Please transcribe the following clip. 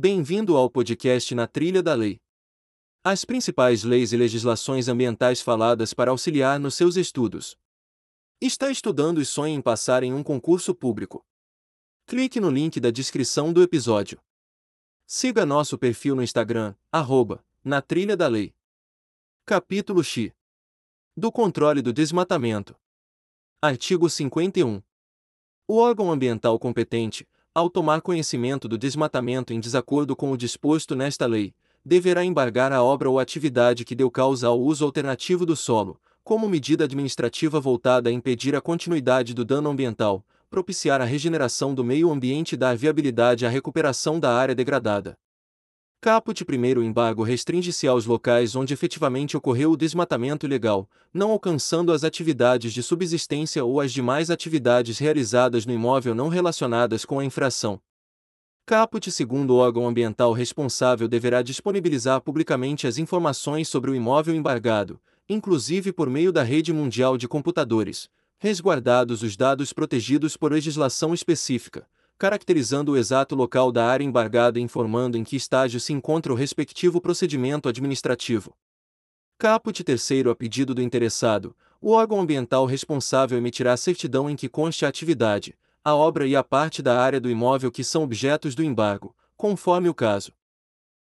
Bem-vindo ao podcast Na Trilha da Lei. As principais leis e legislações ambientais faladas para auxiliar nos seus estudos. Está estudando e sonha em passar em um concurso público? Clique no link da descrição do episódio. Siga nosso perfil no Instagram, arroba, na trilha da lei. Capítulo X. Do controle do desmatamento. Artigo 51. O órgão ambiental competente, ao tomar conhecimento do desmatamento em desacordo com o disposto nesta lei, deverá embargar a obra ou atividade que deu causa ao uso alternativo do solo, como medida administrativa voltada a impedir a continuidade do dano ambiental, propiciar a regeneração do meio ambiente e dar viabilidade à recuperação da área degradada. Caput primeiro embargo restringe-se aos locais onde efetivamente ocorreu o desmatamento ilegal, não alcançando as atividades de subsistência ou as demais atividades realizadas no imóvel não relacionadas com a infração. Caput segundo órgão ambiental responsável deverá disponibilizar publicamente as informações sobre o imóvel embargado, inclusive por meio da rede mundial de computadores, resguardados os dados protegidos por legislação específica, caracterizando o exato local da área embargada e informando em que estágio se encontra o respectivo procedimento administrativo. Caput terceiro a pedido do interessado, o órgão ambiental responsável emitirá certidão em que conste a atividade, a obra e a parte da área do imóvel que são objetos do embargo, conforme o caso.